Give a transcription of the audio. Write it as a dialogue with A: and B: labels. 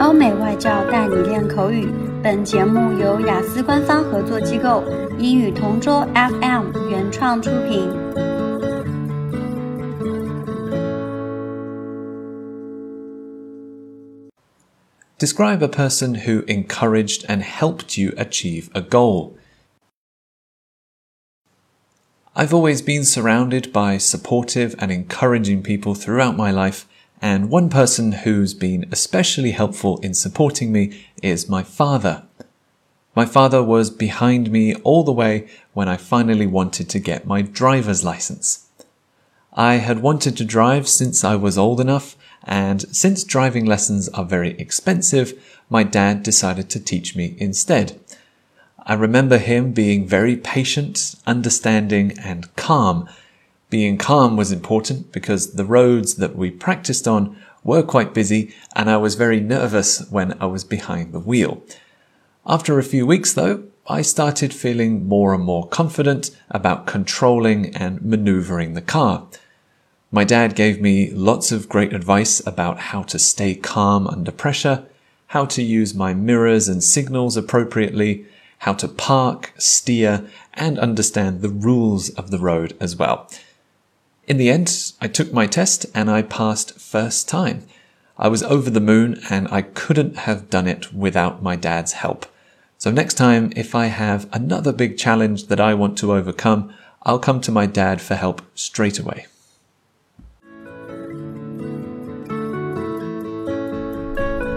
A: 欧美外教带你练口语。本节目由雅思官方合作机构英语同桌 FM 原创出品。
B: Describe a person who encouraged and helped you achieve a goal. I've always been surrounded by supportive and encouraging people throughout my life, and one person who's been especially helpful in supporting me is my father. My father was behind me all the way when I finally wanted to get my driver's license. I had wanted to drive since I was old enough, and since driving lessons are very expensive, my dad decided to teach me instead. I remember him being very patient, understanding, and calm. Being calm was important because the roads that we practiced on were quite busy and I was very nervous when I was behind the wheel. After a few weeks though, I started feeling more and more confident about controlling and maneuvering the car. My dad gave me lots of great advice about how to stay calm under pressure, how to use my mirrors and signals appropriately, how to park, steer, and understand the rules of the road as well. In the end, I took my test and I passed first time. I was over the moon and I couldn't have done it without my dad's help. So next time, if I have another big challenge that I want to overcome, I'll come to my dad for help straight away.